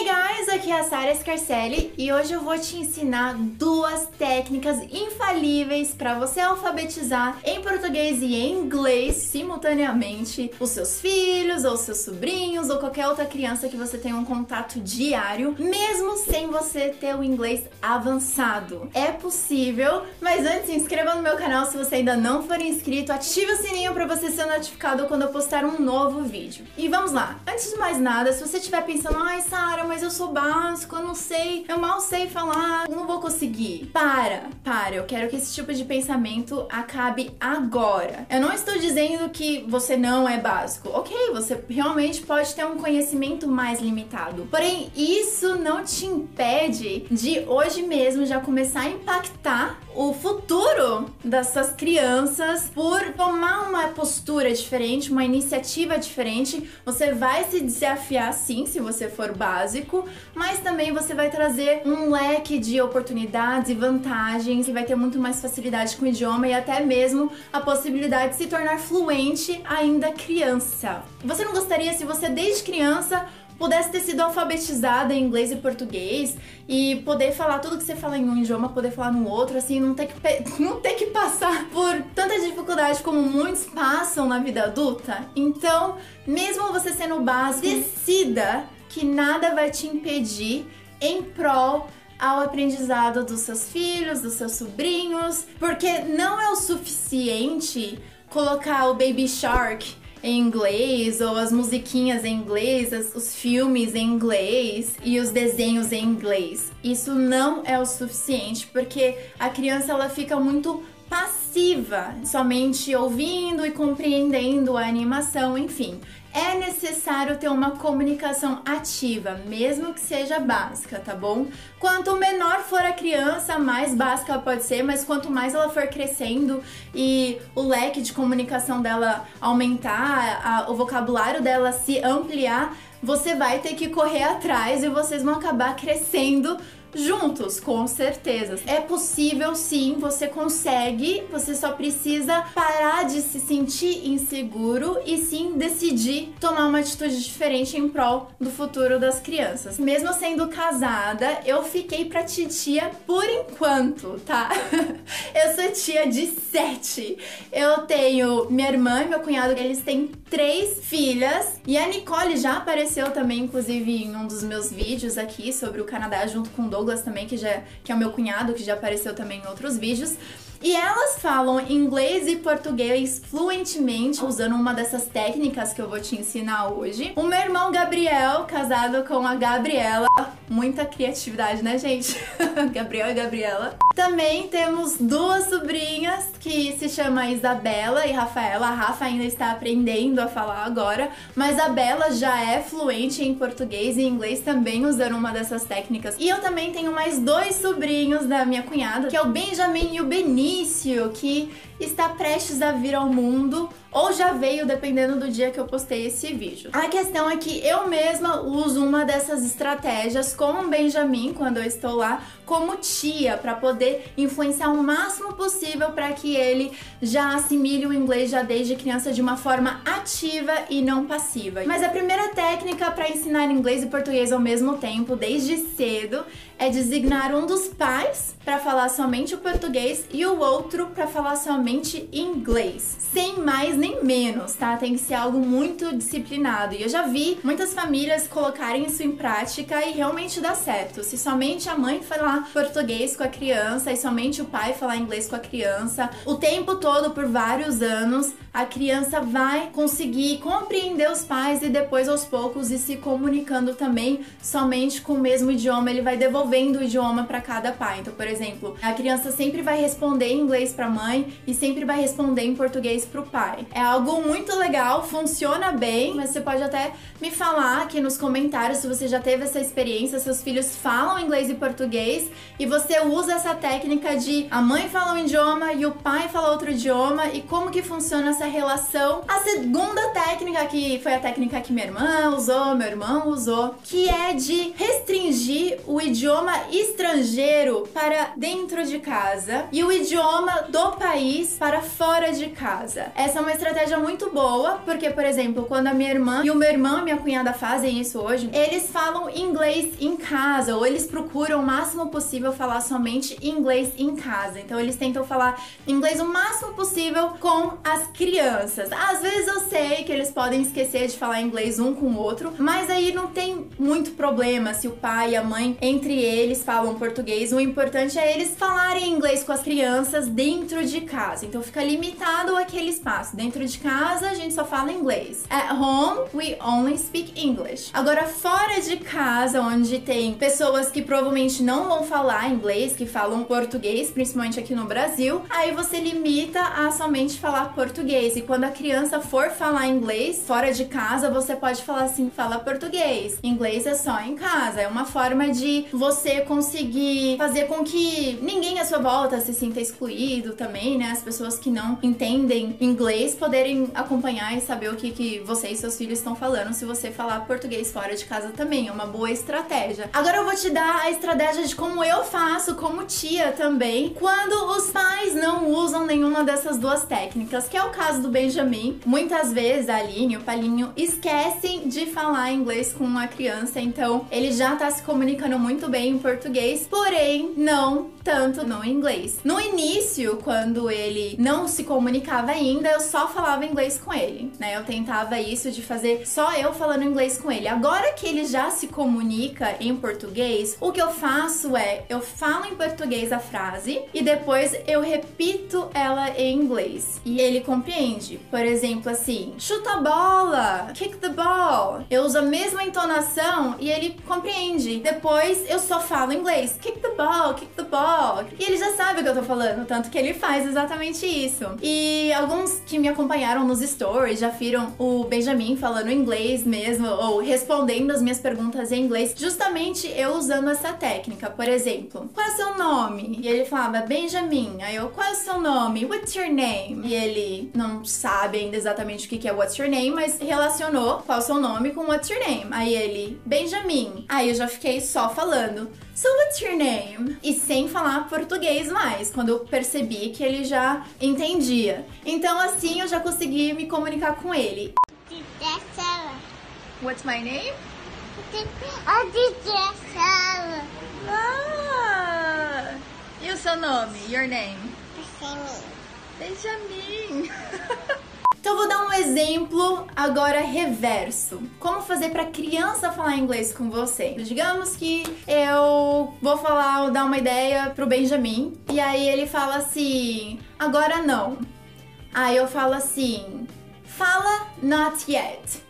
Hey guys, aqui é a Sara Scarcelli e hoje eu vou te ensinar duas técnicas infalíveis para você alfabetizar em português e em inglês simultaneamente os seus filhos ou seus sobrinhos ou qualquer outra criança que você tenha um contato diário, mesmo sem você ter o inglês avançado. É possível, mas antes se inscreva no meu canal se você ainda não for inscrito, ative o sininho para você ser notificado quando eu postar um novo vídeo. E vamos lá. Antes de mais nada, se você estiver pensando, ai Sara, mas eu sou básico, eu não sei, eu mal sei falar, não vou conseguir. Para, para, eu quero que esse tipo de pensamento acabe agora. Eu não estou dizendo que você não é básico. Ok, você realmente pode ter um conhecimento mais limitado. Porém, isso não te impede de hoje mesmo já começar a impactar o futuro das suas crianças por tomar uma postura diferente, uma iniciativa diferente. Você vai se desafiar sim, se você for básico, mas também você vai trazer um leque de oportunidades e vantagens e vai ter muito mais facilidade com o idioma e até mesmo a possibilidade de se tornar fluente ainda criança. Você não gostaria se você desde criança pudesse ter sido alfabetizada em inglês e português e poder falar tudo que você fala em um idioma, poder falar no outro, assim, não ter que, não ter que passar por tanta dificuldade como muitos passam na vida adulta. Então, mesmo você sendo básico, decida que nada vai te impedir em prol ao aprendizado dos seus filhos, dos seus sobrinhos, porque não é o suficiente colocar o Baby Shark em inglês, ou as musiquinhas em inglês, os filmes em inglês e os desenhos em inglês. Isso não é o suficiente, porque a criança ela fica muito passiva, somente ouvindo e compreendendo a animação, enfim é necessário ter uma comunicação ativa, mesmo que seja básica, tá bom? Quanto menor for a criança, mais básica ela pode ser, mas quanto mais ela for crescendo e o leque de comunicação dela aumentar, a, o vocabulário dela se ampliar, você vai ter que correr atrás e vocês vão acabar crescendo juntos, com certeza. É possível sim, você consegue, você só precisa parar de se sentir inseguro e sim decidir tomar uma atitude diferente em prol do futuro das crianças. Mesmo sendo casada, eu fiquei pra titia por enquanto, tá? eu sou tia de sete. Eu tenho minha irmã e meu cunhado, eles têm três filhas e a Nicole já apareceu também, inclusive, em um dos meus vídeos aqui sobre o Canadá junto com o Douglas também, que, já, que é o meu cunhado, que já apareceu também em outros vídeos. E elas falam inglês e português fluentemente, usando uma dessas técnicas que eu vou te ensinar hoje. O meu irmão Gabriel, casado com a Gabriela. Muita criatividade, né, gente? Gabriel e Gabriela. Também temos duas sobrinhas que se chama Isabela e Rafaela. A Rafa ainda está aprendendo a falar agora, mas a Bela já é fluente em português e inglês também usando uma dessas técnicas. E eu também tenho mais dois sobrinhos da minha cunhada, que é o Benjamin e o Beni início que está prestes a vir ao mundo ou já veio, dependendo do dia que eu postei esse vídeo. A questão é que eu mesma uso uma dessas estratégias com o Benjamin quando eu estou lá como tia para poder influenciar o máximo possível para que ele já assimile o inglês já desde criança de uma forma ativa e não passiva. Mas a primeira técnica para ensinar inglês e português ao mesmo tempo, desde cedo, é designar um dos pais para falar somente o português e o outro para falar somente inglês, sem mais nem menos, tá? Tem que ser algo muito disciplinado. E eu já vi muitas famílias colocarem isso em prática e realmente dá certo. Se somente a mãe falar português com a criança e somente o pai falar inglês com a criança, o tempo todo por vários anos, a criança vai conseguir compreender os pais e depois aos poucos ir se comunicando também somente com o mesmo idioma, ele vai devolvendo o idioma para cada pai. Então, por exemplo, a criança sempre vai responder em inglês para a mãe e sempre vai responder em português para o pai. É algo muito legal, funciona bem, mas você pode até me falar aqui nos comentários se você já teve essa experiência, seus filhos falam inglês e português e você usa essa técnica de a mãe fala um idioma e o pai fala outro idioma e como que funciona essa relação. A segunda técnica que foi a técnica que minha irmã usou, meu irmão usou, que é de restringir o idioma estrangeiro para dentro de casa e o idioma do país para fora de casa. Essa é uma estratégia muito boa, porque, por exemplo, quando a minha irmã e o meu irmão e minha cunhada fazem isso hoje, eles falam inglês em casa, ou eles procuram o máximo possível falar somente inglês em casa. Então eles tentam falar inglês o máximo possível com as crianças. Às vezes eu sei que eles podem esquecer de falar inglês um com o outro, mas aí não tem muito problema se o pai e a mãe, entre eles, falam português. O importante é eles falarem inglês com as crianças dentro de casa. Então fica limitado aquele espaço. Dentro de casa a gente só fala inglês. At home we only speak English. Agora fora de casa, onde tem pessoas que provavelmente não vão falar inglês, que falam português, principalmente aqui no Brasil, aí você limita a somente falar português. E quando a criança for falar inglês fora de casa, você pode falar assim: fala português. Inglês é só em casa. É uma forma de você conseguir fazer com que ninguém à sua volta se sinta excluído também, né? As pessoas que não entendem inglês poderem acompanhar e saber o que, que você e seus filhos estão falando se você falar português fora de casa também. É uma boa estratégia. Agora eu vou te dar a estratégia de como eu faço como tia também quando os pais não usam nenhuma dessas duas técnicas, que é o caso do Benjamin. Muitas vezes a Aline o Palinho esquecem de falar inglês com uma criança, então ele já tá se comunicando muito bem em português, porém não tanto no inglês. No início, quando ele não se comunicava ainda, eu só falava inglês com ele, né? Eu tentava isso de fazer só eu falando inglês com ele. Agora que ele já se comunica em português, o que eu faço é eu falo em português a frase e depois eu repito ela em inglês e ele compreende. Por exemplo, assim, chuta a bola, kick the ball. Eu uso a mesma entonação e ele compreende. Depois eu só falo inglês, kick the ball, kick the ball. E ele já sabe o que eu tô falando, tanto que ele faz exatamente isso. E alguns que me acompanharam nos stories já viram o Benjamin falando inglês mesmo, ou respondendo as minhas perguntas em inglês, justamente eu usando essa técnica. Por exemplo, qual é o seu nome? E ele falava Benjamin. Aí eu, qual é o seu nome? What's your name? E ele não sabe ainda exatamente o que é What's your name, mas relacionou qual é o seu nome com What's your name. Aí ele, Benjamin. Aí eu já fiquei só falando. So what's your name? E sem falar português mais, quando eu percebi que ele já entendia. Então assim eu já consegui me comunicar com ele. What's my name? Ah! E o seu nome? Your name? Benjamin. Então eu vou dar um exemplo agora reverso. Como fazer para criança falar inglês com você? Digamos que eu vou falar, dar uma ideia pro Benjamin e aí ele fala assim: "Agora não". Aí eu falo assim: "Fala not yet".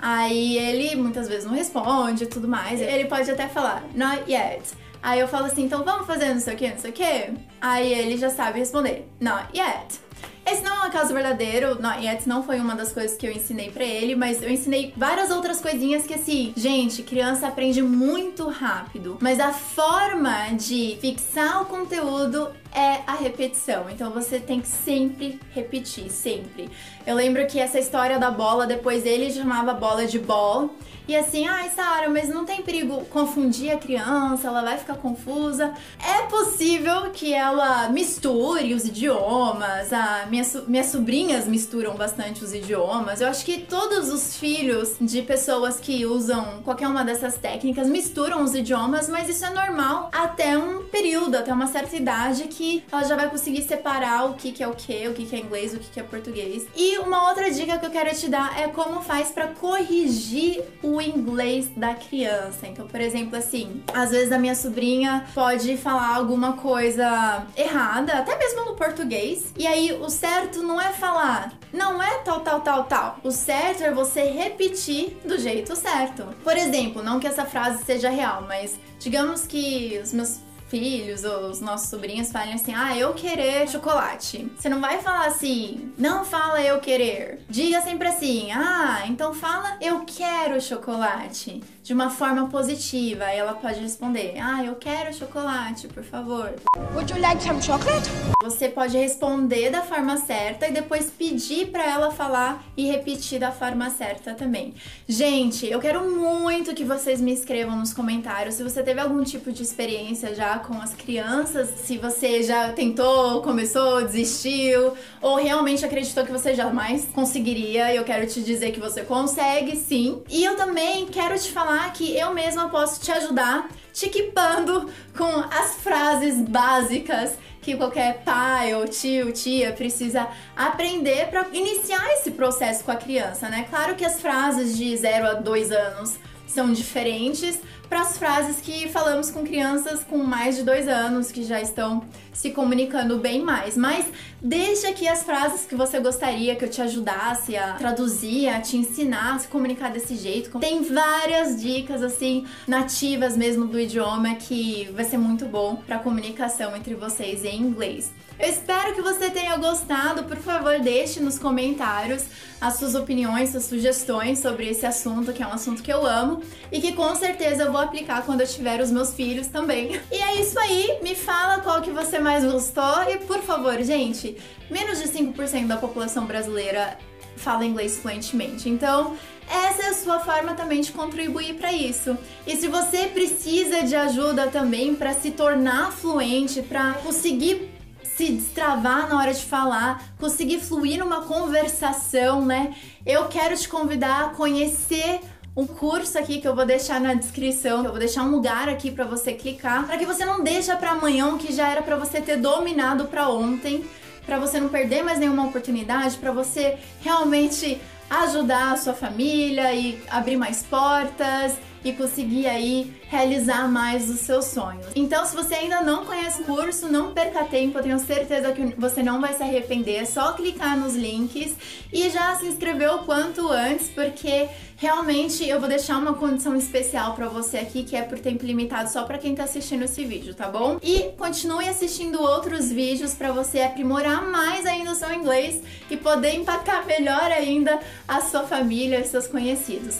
Aí ele muitas vezes não responde e tudo mais. Ele pode até falar not yet. Aí eu falo assim, então vamos fazer não sei o que, não sei o que. Aí ele já sabe responder, not yet. Esse não é um caso verdadeiro, not yet não foi uma das coisas que eu ensinei para ele, mas eu ensinei várias outras coisinhas que assim, gente, criança aprende muito rápido, mas a forma de fixar o conteúdo é a repetição. Então você tem que sempre repetir, sempre. Eu lembro que essa história da bola, depois ele chamava a bola de ball. E assim, ai, Sara, mas não tem perigo confundir a criança, ela vai ficar confusa. É possível que ela misture os idiomas, a minha, minhas sobrinhas misturam bastante os idiomas. Eu acho que todos os filhos de pessoas que usam qualquer uma dessas técnicas misturam os idiomas, mas isso é normal até um período, até uma certa idade que ela já vai conseguir separar o que, que é o que, o que, que é inglês, o que, que é português. E uma outra dica que eu quero te dar é como faz para corrigir o inglês da criança. Então, por exemplo, assim, às vezes a minha sobrinha pode falar alguma coisa errada, até mesmo no português, e aí o certo não é falar, não é tal, tal, tal, tal. O certo é você repetir do jeito certo. Por exemplo, não que essa frase seja real, mas digamos que os meus filhos ou os nossos sobrinhos falem assim: ah, eu querer chocolate. Você não vai falar assim, não fala eu querer. Diga sempre assim: ah, então fala eu quero chocolate. De uma forma positiva. Aí ela pode responder: Ah, eu quero chocolate, por favor. Would you like some chocolate? Você pode responder da forma certa e depois pedir para ela falar e repetir da forma certa também. Gente, eu quero muito que vocês me escrevam nos comentários se você teve algum tipo de experiência já com as crianças, se você já tentou, começou, desistiu ou realmente acreditou que você jamais conseguiria. Eu quero te dizer que você consegue sim. E eu também quero te falar falar que eu mesma posso te ajudar te equipando com as frases básicas que qualquer pai ou tio, tia precisa aprender para iniciar esse processo com a criança, né? Claro que as frases de 0 a 2 anos são diferentes para as frases que falamos com crianças com mais de dois anos que já estão se comunicando bem mais. Mas deixa aqui as frases que você gostaria que eu te ajudasse a traduzir, a te ensinar a se comunicar desse jeito. Tem várias dicas assim nativas mesmo do idioma que vai ser muito bom para comunicação entre vocês em inglês. Eu espero que você tenha gostado. Por favor, deixe nos comentários as suas opiniões, suas sugestões sobre esse assunto, que é um assunto que eu amo e que com certeza eu vou aplicar quando eu tiver os meus filhos também. E é isso aí, me fala qual que você mais gostou e por favor, gente, menos de 5% da população brasileira fala inglês fluentemente. Então, essa é a sua forma também de contribuir para isso. E se você precisa de ajuda também para se tornar fluente, para conseguir se destravar na hora de falar, conseguir fluir numa conversação, né? Eu quero te convidar a conhecer um curso aqui que eu vou deixar na descrição, eu vou deixar um lugar aqui para você clicar, para que você não deixa para amanhã o que já era para você ter dominado para ontem, para você não perder mais nenhuma oportunidade, para você realmente ajudar a sua família e abrir mais portas e conseguir aí realizar mais os seus sonhos. Então, se você ainda não conhece o curso, não perca tempo, eu tenho certeza que você não vai se arrepender. É só clicar nos links e já se inscrever o quanto antes, porque realmente eu vou deixar uma condição especial para você aqui, que é por tempo limitado só para quem tá assistindo esse vídeo, tá bom? E continue assistindo outros vídeos para você aprimorar mais ainda o seu inglês e poder impactar melhor ainda a sua família e seus conhecidos.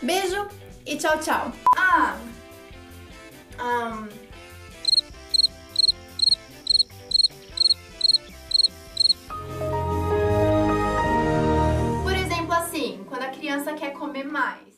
Beijo e tchau, tchau. Ah! Um... mais.